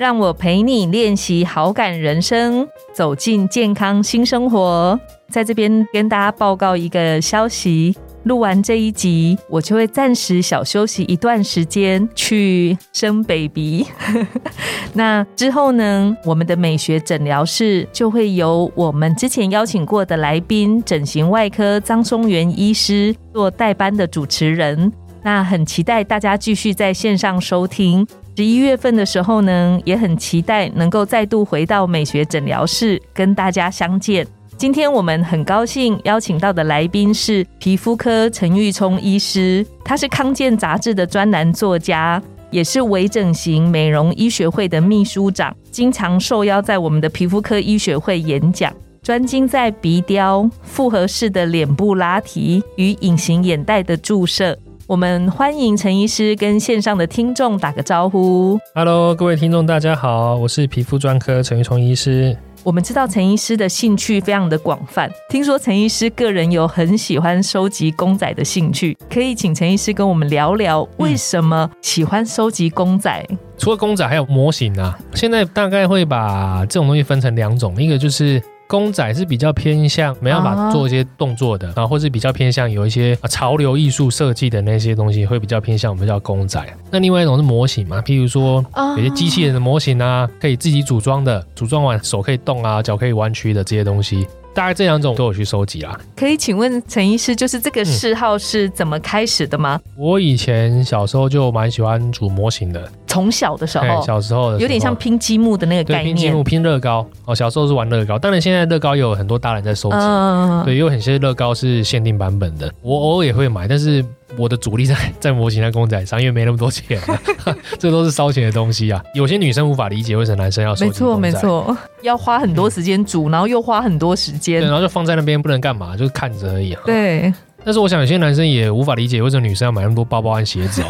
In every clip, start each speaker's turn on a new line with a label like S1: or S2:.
S1: 让我陪你练习好感人生，走进健康新生活。在这边跟大家报告一个消息。录完这一集，我就会暂时小休息一段时间去生 baby。那之后呢，我们的美学诊疗室就会由我们之前邀请过的来宾——整形外科张松元医师做代班的主持人。那很期待大家继续在线上收听。十一月份的时候呢，也很期待能够再度回到美学诊疗室跟大家相见。今天我们很高兴邀请到的来宾是皮肤科陈玉聪医师，他是康健杂志的专栏作家，也是微整形美容医学会的秘书长，经常受邀在我们的皮肤科医学会演讲，专精在鼻雕、复合式的脸部拉提与隐形眼袋的注射。我们欢迎陈医师跟线上的听众打个招呼。
S2: Hello，各位听众，大家好，我是皮肤专科陈玉聪医师。
S1: 我们知道陈医师的兴趣非常的广泛，听说陈医师个人有很喜欢收集公仔的兴趣，可以请陈医师跟我们聊聊为什么喜欢收集公仔？
S2: 除了公仔，还有模型啊。现在大概会把这种东西分成两种，一个就是。公仔是比较偏向没办法做一些动作的啊，或是比较偏向有一些潮流艺术设计的那些东西，会比较偏向我们叫公仔。那另外一种是模型嘛，譬如说有些机器人的模型啊，可以自己组装的，组装完手可以动啊，脚可以弯曲的这些东西。大概这两种都有去收集啦。
S1: 可以请问陈医师，就是这个嗜好是怎么开始的吗？
S2: 我以前小时候就蛮喜欢组模型的。
S1: 从小的时候，
S2: 小时候
S1: 有点像拼积木的那个概
S2: 念。拼积木、拼乐高。哦，小时候是玩乐高，当然现在乐高有很多大人在收集。对，有很些乐高是限定版本的，我偶尔也会买，但是。我的主力在 在模型、在公仔上，因为没那么多钱，这都是烧钱的东西啊。有些女生无法理解为什么男生要收集没
S1: 错，没错，要花很多时间煮，然后又花很多时间，
S2: 然后就放在那边不能干嘛，就是看着而已。
S1: 对。
S2: 但是我想有些男生也无法理解为什么女生要买那么多包包和鞋子哦，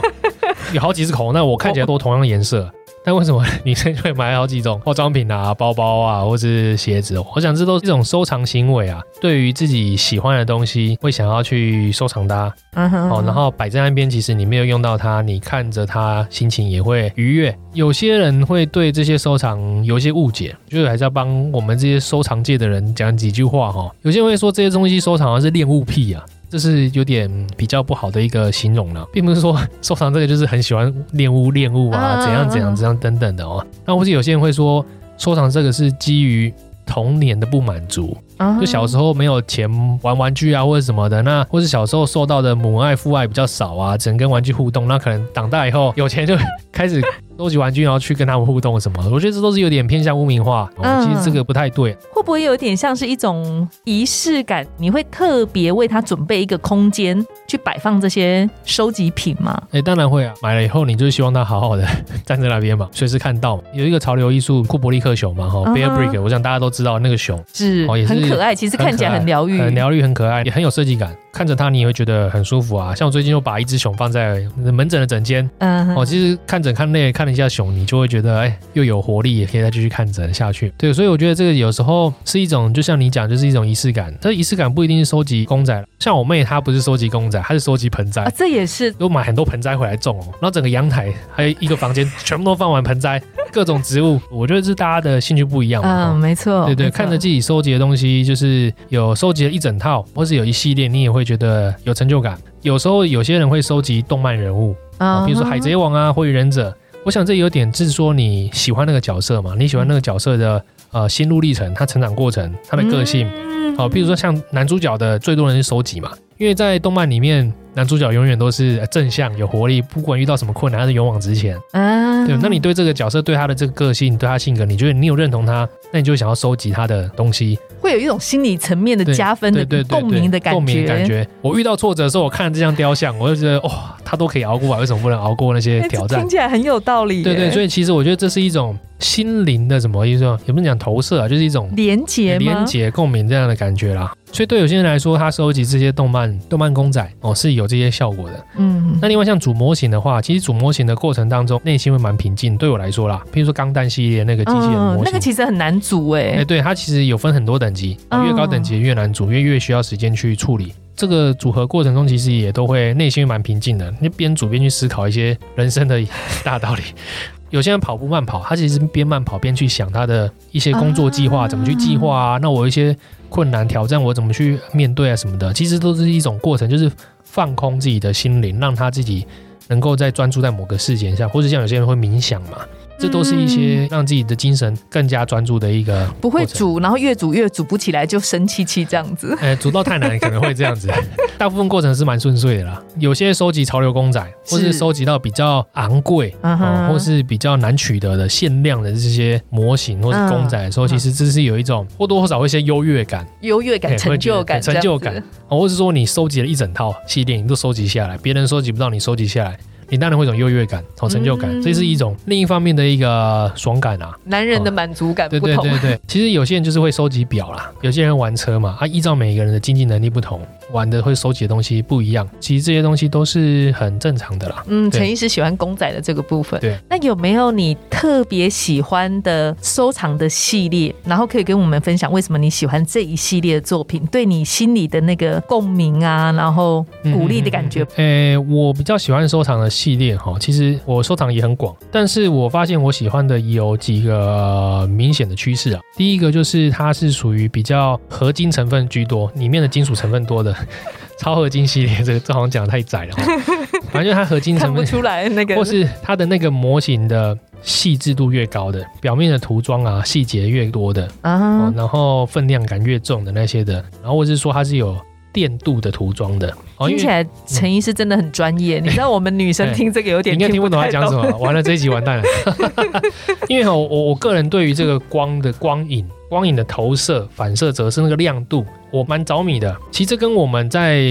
S2: 有好几只口红，那我看起来都同样颜色。但为什么女生会买好几种化妆品啊、包包啊，或是鞋子？我想这都是一种收藏行为啊。对于自己喜欢的东西，会想要去收藏它。嗯哼。哦，然后摆在那边，其实你没有用到它，你看着它，心情也会愉悦。有些人会对这些收藏有一些误解，就是还是要帮我们这些收藏界的人讲几句话哈。有些人会说这些东西收藏的是恋物癖啊。这是有点比较不好的一个形容了，并不是说 收藏这个就是很喜欢恋物恋物啊，怎样怎样怎样等等的哦。那或者有些人会说收藏这个是基于童年的不满足，就小时候没有钱玩玩具啊或者什么的，那 或是小时候受到的母爱父爱比较少啊，只能跟玩具互动，那可能长大以后有钱就开始。收集玩具，然后去跟他们互动什么？我觉得这都是有点偏向污名化。嗯，其实这个不太对。
S1: 会不会有点像是一种仪式感？你会特别为他准备一个空间去摆放这些收集品吗？
S2: 哎，当然会啊！买了以后，你就希望他好好的 站在那边嘛，随时看到。有一个潮流艺术库伯利克熊嘛，哈，Bear Brick，我想大家都知道那个熊
S1: 是，哦也是很可爱。其实看起来很疗愈，
S2: 很疗愈，很可爱，也很有设计感。看着它，你也会觉得很舒服啊。像我最近又把一只熊放在门诊的诊间，嗯，哦，其实看诊看累，看了一下熊，你就会觉得，哎，又有活力，也可以再继续看诊下去。对，所以我觉得这个有时候是一种，就像你讲，就是一种仪式感。这仪式感不一定是收集公仔，像我妹她不是收集公仔，她是收集盆栽，
S1: 这也是，
S2: 都买很多盆栽回来种哦。然后整个阳台还有一个房间，全部都放完盆栽，各种植物。我觉得是大家的兴趣不一样。
S1: 嗯，没错，
S2: 对对，看着自己收集的东西，就是有收集了一整套，或是有一系列，你也会觉得有。成就感，有时候有些人会收集动漫人物啊，比如说海贼王啊，火影忍者。我想这有点是说你喜欢那个角色嘛，你喜欢那个角色的呃心路历程，他成长过程，他的个性。好，比如说像男主角的最多人是收集嘛，因为在动漫里面，男主角永远都是正向有活力，不管遇到什么困难，他是勇往直前。啊，对，那你对这个角色，对他的这个个性，对他性格，你觉得你有认同他，那你就想要收集他的东西。
S1: 会有一种心理层面的加分的共鸣的感觉。共鸣
S2: 感觉。我遇到挫折的时候，我看这张雕像，我就觉得哇，他都可以熬过来，为什么不能熬过那些挑战？
S1: 听起来很有道理。
S2: 对对，所以其实我觉得这是一种心灵的什么意思？也不是讲投射啊，就是一种
S1: 连结吗？
S2: 连结共鸣这样的感觉啦。所以对有些人来说，他收集这些动漫、动漫公仔哦，是有这些效果的。
S1: 嗯，
S2: 那另外像组模型的话，其实组模型的过程当中，内心会蛮平静。对我来说啦，譬如说钢弹系列那个机器人模型，
S1: 嗯那个其实很难组哎、
S2: 哎，对，它其实有分很多等级，
S1: 嗯
S2: 越高等级越难组，因为越需要时间去处理。这个组合过程中，其实也都会内心蛮平静的，你边组边去思考一些人生的大道理。有些人跑步慢跑，他其实边慢跑边去想他的一些工作计划，怎么去计划啊？那我一些困难挑战，我怎么去面对啊什么的，其实都是一种过程，就是放空自己的心灵，让他自己能够在专注在某个事件上，或者像有些人会冥想嘛，这都是一些让自己的精神更加专注的一个
S1: 不会。煮，然后越煮越煮不起来，就生气气这样子。
S2: 哎，煮到太难可能会这样子，大部分过程是蛮顺遂的啦。有些收集潮流公仔，或是
S1: 是
S2: 收集到比较昂贵。或是比较难取得的限量的这些模型或是公仔的时候，
S1: 嗯
S2: 其实这是有一种或多或少会一些优越感，
S1: 优越感、
S2: 哎
S1: 成就感、
S2: 成就感或是说你收集了一整套系列，你都收集下来，别人收集不到，你收集下来，你当然会有一种优越感、哦成就感，
S1: 嗯
S2: 这是一种另一方面的一个爽感啊。
S1: 男人的满足感
S2: 对
S1: 不同。
S2: 对对对，其实有些人就是会收集表啦，有些人玩车嘛，啊，依照每个人的经济能力不同，玩的会收集的东西不一样。其实这些东西都是很正常的啦。
S1: 嗯，陈医师喜欢公仔的这个部分。
S2: 对，
S1: 那有没有你特别喜欢的收藏的系列？然后可以跟我们分享为什么你喜欢这一系列的作品，对你心里的那个共鸣啊，然后鼓励的感觉。
S2: 诶、我比较喜欢收藏的系列哈，其实我收藏也很广，但是我发现我喜欢的有几个、呃明显的趋势啊。第一个就是它是属于比较合金成分居多，里面的金属成分多的 超合金系列，这个这好像讲的太窄了。反正就是它合金
S1: 看
S2: 成分，
S1: 不出来那个
S2: 或是它的那个模型的细致度越高的，表面的涂装啊细节越多的，哦
S1: 啊，，
S2: 然后分量感越重的那些的，然后或是说它是有电镀的涂装的，哦，
S1: 听起来陈医师真的很专业。你知道我们女生
S2: 哎
S1: 听这个有点
S2: 你应该听不懂他讲什么，完了这一集完蛋了。因为我，我我个人对于这个光的光影、光影的投射、反射、折射那个亮度，我蛮着迷的。其实这跟我们在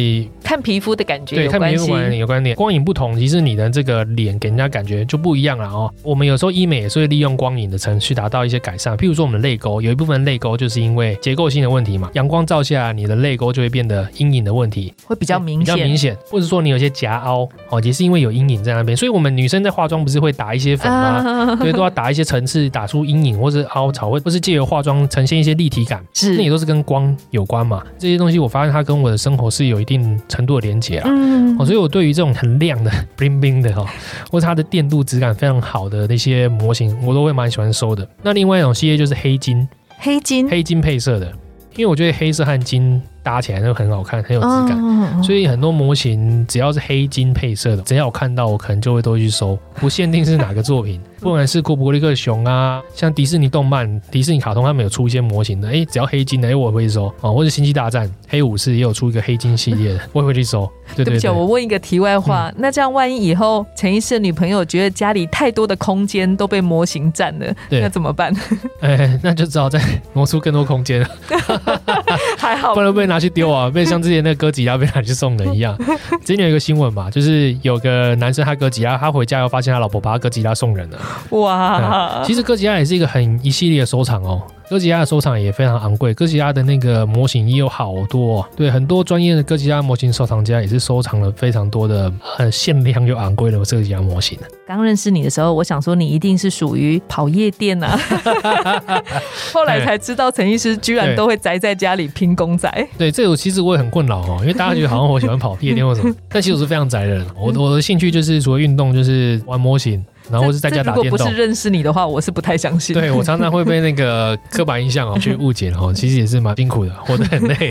S1: 看皮肤的感觉
S2: 对看皮肤有关联，光影不同，其实你的这个脸给人家感觉就不一样了哦。我们有时候医美也是会利用光影的程序达到一些改善，譬如说我们的泪沟，有一部分泪沟就是因为结构性的问题嘛，阳光照下，你的泪沟就会变得阴影的问题。
S1: 会比较明
S2: 比较明
S1: 显。
S2: 或者说你有些夹凹哦，也是因为有阴影在那边，所以我们女生在化妆不是会打一些粉吗？
S1: 啊，
S2: 对，都要打一些层次，打出阴影或者凹槽，或或是借由化妆呈现一些立体感，
S1: 是
S2: 那也都是跟光有关嘛。这些东西我发现它跟我的生活是有一定程度的连接啊。
S1: 嗯
S2: 哦，所以我对于这种很亮的 bling bling 的哈、或者它的电镀质感非常好的那些模型，我都会蛮喜欢收的。那另外一种系列就是黑金，
S1: 黑金
S2: 黑金配色的，因为我觉得黑色和金搭起来就很好看，很有质感。
S1: 哦
S2: 所以很多模型只要是黑金配色的，只要我看到，我可能就会都会去收，不限定是哪个作品，不管是库伯利克熊啊，像迪士尼动漫、迪士尼卡通，他们有出一些模型的，哎，只要黑金的，哎，我会去收哦，或者星际大战、黑武士也有出一个黑金系列的，我也会去收。对
S1: 不起，我
S2: 对，
S1: 问一个题外话，那这样万一以后陈医师的女朋友觉得家里太多的空间都被模型占了，那怎么办？
S2: 哎，那就只好再挪出更多空间。了，
S1: 还好
S2: 不然被拿去丢啊，被像之前那个哥吉拉被拿去送人一样。之前有一个新闻嘛，就是有个男生他哥吉拉，他回家又发现他老婆把他哥吉拉送人了。
S1: 哇，
S2: 其实哥吉拉也是一个很一系列的收藏哦，哥吉拉的收藏也非常昂贵，哥吉拉的那个模型也有好多、哦，对，很多专业的哥吉拉模型收藏家也是收藏了非常多的很限量又昂贵的哥吉拉模型。
S1: 刚认识你的时候，我想说你一定是属于跑夜店啊，后来才知道陈医师居然都会宅在家里拼公仔。
S2: 对，这个其实我也很困扰哦，因为大家觉得好像我喜欢跑夜店或什么，但其实我是非常宅的人，我我的兴趣就是除了运动就是玩模型，然后是在家打电动
S1: 如果不是。认识你的话，我是不太相信。
S2: 对我常常会被那个刻板印象哦 去误解哦，其实也是蛮辛苦的，活得很累。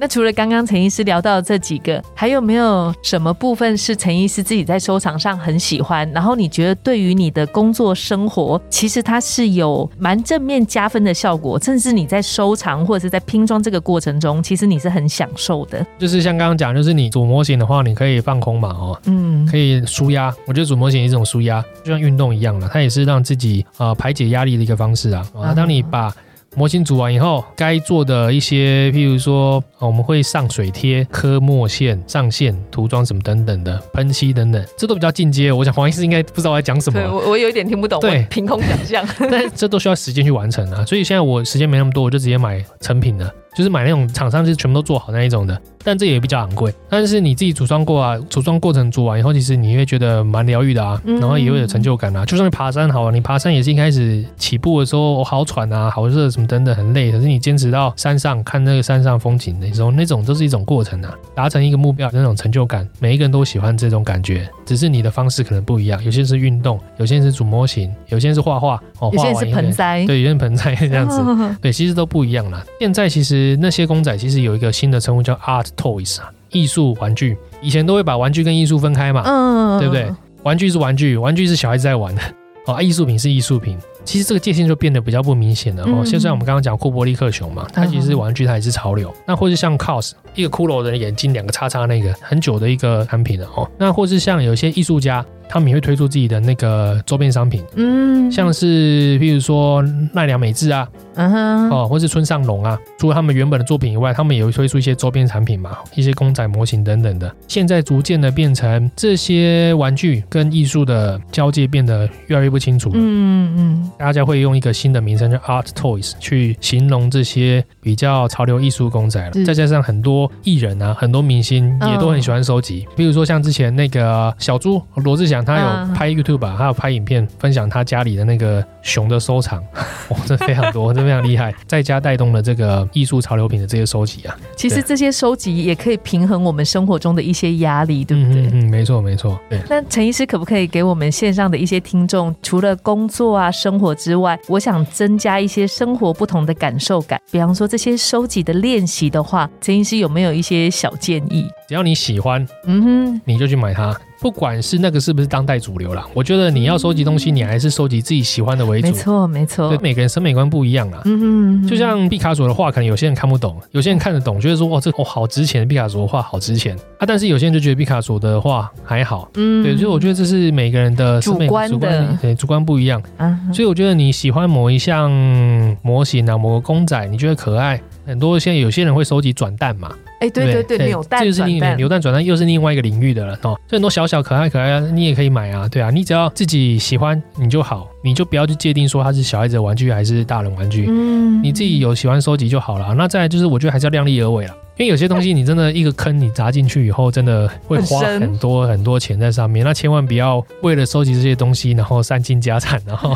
S1: 那除了刚刚陈医师聊到的这几个，还有没有什么部分是陈医师自己在收藏上很喜欢？然后你觉得对于你的工作生活，其实它是有蛮正面加分的效果，甚至你在收藏或者是在拼装这个过程中，其实你是很享受的。
S2: 就是像刚刚讲，就是你组模型的话，你可以放空嘛哦，
S1: 嗯，
S2: 可以舒压，我觉得组模型也是一种舒压，就像运动一样了，它也是让自己呃排解压力的一个方式啊。啊，
S1: 嗯
S2: 当你把模型组完以后，该做的一些，譬如说，呃我们会上水贴、刻墨线、上线、涂装什么等等的，喷漆等等，这都比较进阶。我想黄医师应该不知道我在讲什么
S1: 对，我我有一点听不懂，
S2: 对
S1: 凭空想象。
S2: 但这都需要时间去完成啊。所以现在我时间没那么多，我就直接买成品的，就是买那种厂商就是全部都做好那一种的。但这也比较昂贵。但是你自己组装过啊，组装过程组完以后，其实你会觉得蛮疗愈的啊，
S1: 嗯
S2: 然后也会有成就感啊。就算你爬山好啊，你爬山也是一开始起步的时候好喘啊、好热什么等等，很累。可是你坚持到山上看那个山上风景的时候，那种都是一种过程啊，达成一个目标那种成就感，每一个人都喜欢这种感觉，只是你的方式可能不一样。有些是运动，有些是组模型，有些是画画，哦，
S1: 有些是盆栽，
S2: 对，有些盆栽这样子。
S1: 哦
S2: 对，其实都不一样啦。现在其实那些公仔其实有一个新的称呼叫 art toys 啊，艺术玩具。以前都会把玩具跟艺术分开嘛，
S1: 嗯
S2: 对不对？玩具是玩具，玩具是小孩子在玩的，哦，啊艺术品是艺术品。其实这个界限就变得比较不明显了哦。
S1: 嗯
S2: 就像我们刚刚讲库伯利克熊嘛，它其实是玩具，它也是潮流。那或是像 cos 一个骷髅的眼睛，两个叉叉那个很久的一个产品了哦。那或是像有些艺术家，他们也会推出自己的那个周边商品，
S1: 嗯，
S2: 像是譬如说奈良美智啊，
S1: 嗯哼，
S2: 哦，或是村上隆啊，除了他们原本的作品以外，他们也会推出一些周边产品嘛，一些公仔模型等等的。现在逐渐的变成这些玩具跟艺术的交界变得越来越不清楚了。
S1: 嗯嗯
S2: 大家会用一个新的名称叫 Art Toys 去形容这些比较潮流艺术公仔了。再加上很多艺人啊，很多明星也都很喜欢收集。比如说像之前那个小猪罗志祥，他
S1: 嗯
S2: 有拍 YouTube，啊他有拍影片分享他家里的那个熊的收藏，哇，这非常多，这非常厉害。在家带动了这个艺术潮流品的这些收集啊，
S1: 其实这些收集也可以平衡我们生活中的一些压力，对不对？
S2: 嗯嗯嗯，没错没错，对。
S1: 那陈医师可不可以给我们线上的一些听众，除了工作啊、生活之外，我想增加一些生活不同的感受感，比方说这些收集的练习的话，陈医师有没有一些小建议？
S2: 只要你喜欢，
S1: 嗯哼，
S2: 你就去买它，不管是那个是不是当代主流啦。我觉得你要收集东西，你还是收集自己喜欢的为主。
S1: 没错没
S2: 对
S1: 错，，
S2: 每个人审美观不一样啦。
S1: 嗯嗯，
S2: 就像毕卡索的画，可能有些人看不懂，有些人看得懂，觉得说哇，这哦好值钱，毕卡索的画好值钱啊。但是有些人就觉得毕卡索的画还好，
S1: 嗯
S2: 对，所以我觉得这是每个人的审美
S1: 主观的
S2: 主观对主观不一样。
S1: 啊
S2: 所以我觉得你喜欢某一项模型啊，某个公仔，你觉得可爱，很多现在有些人会收集转蛋嘛，
S1: 哎，对对对，扭蛋
S2: 这就是另
S1: 转蛋，
S2: 扭蛋转蛋又是另外一个领域的了哦。这很多小小可爱可爱啊，你也可以买啊，对啊，你只要自己喜欢你就好，你就不要去界定说它是小孩子的玩具还是大人玩具，
S1: 嗯
S2: 你自己有喜欢收集就好了。那再来就是，我觉得还是要量力而为了。因为有些东西你真的一个坑你砸进去以后，真的会花
S1: 很
S2: 多很多钱在上面。那千万不要为了收集这些东西，然后散尽家产，然后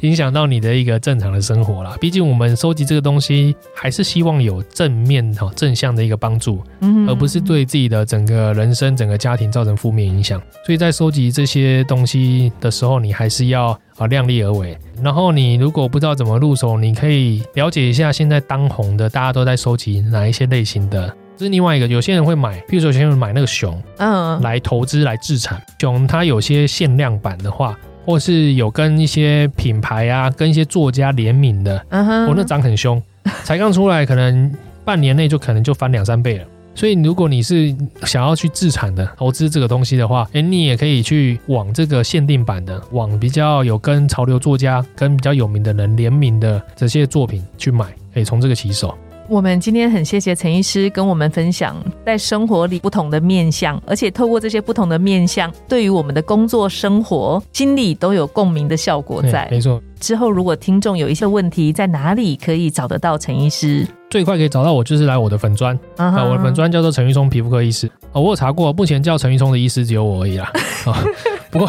S2: 影响到你的一个正常的生活啦。毕竟我们收集这个东西，还是希望有正面哈正向的一个帮助，
S1: 嗯
S2: 而不是对自己的整个人生、整个家庭造成负面影响。所以在收集这些东西的时候，你还是要啊量力而为。然后你如果不知道怎么入手，你可以了解一下现在当红的，大家都在收集哪一些类型的。这是另外一个，有些人会买，譬如说有些人买那个熊
S1: 嗯
S2: 来投资来自产。熊它有些限量版的话，或是有跟一些品牌啊、跟一些作家联名的，
S1: 嗯哼
S2: 哦，那涨很凶，才刚出来，可能半年内就可能就翻两三倍了。所以，如果你是想要去自产的投资这个东西的话，哎，你也可以去往这个限定版的，往比较有跟潮流作家、跟比较有名的人联名的这些作品去买，可以从这个起手。
S1: 我们今天很谢谢陈医师跟我们分享在生活里不同的面向，而且透过这些不同的面向，对于我们的工作、生活、心理都有共鸣的效果在。
S2: 没错，
S1: 之后如果听众有一些问题，在哪里可以找得到陈医师？
S2: 最快可以找到我就是来我的粉砖
S1: 啊
S2: 啊，我的粉砖叫做陈玉聪皮肤科医师哦，我有查过，目前叫陈玉聪的医师只有我而已啦。啊，不过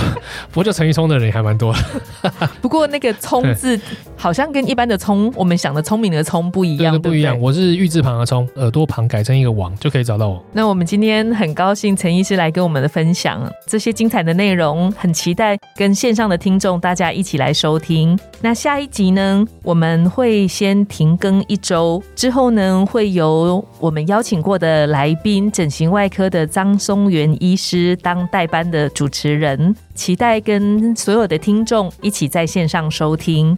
S2: 不过叫陈玉聪的人也还蛮多的。
S1: 不过那个“聪”字好像跟一般的“聪”，我们想的聪明的“聪”不一样，
S2: 对不一样。我是玉字旁的聪，耳朵旁改成一个王就可以找到我。
S1: 那我们今天很高兴陈医师来跟我们的分享这些精彩的内容，很期待跟线上的听众大家一起来收听。那下一集呢，我们会先停更一周，之后呢会由我们邀请过的来宾，整形外科的张松元医师当代班的主持人，期待跟所有的听众一起在线上收听。